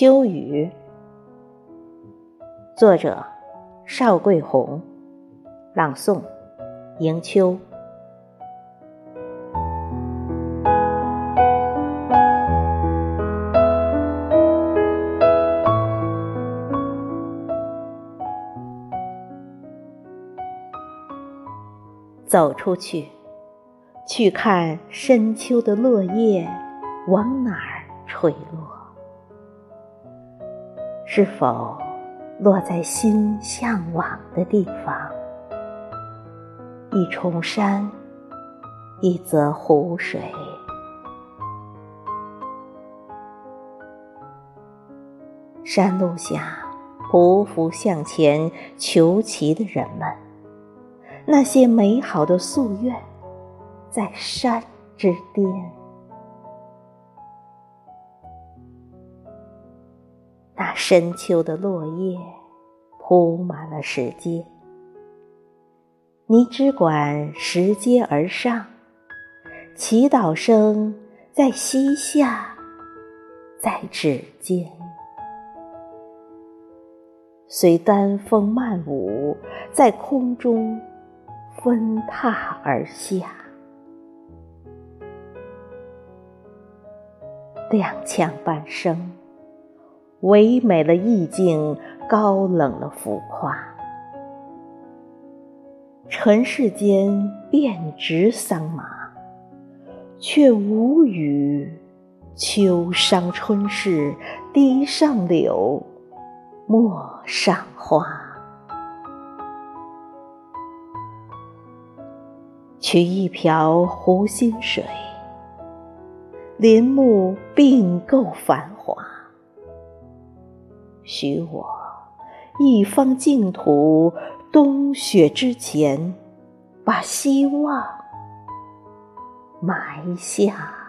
秋雨，作者邵桂红，朗诵迎秋。走出去，去看深秋的落叶往哪儿垂落。是否落在心向往的地方？一重山，一泽湖水。山路下匍匐向前求奇的人们，那些美好的夙愿，在山之巅。那深秋的落叶铺满了石阶，你只管拾阶而上，祈祷声在膝下，在指尖，随丹风漫舞，在空中分踏而下，踉跄半生。唯美了意境，高冷了浮夸。尘世间遍植桑麻，却无语秋伤春事，堤上柳，陌上花。取一瓢湖心水，林木并购繁。许我一方净土，冬雪之前，把希望埋下。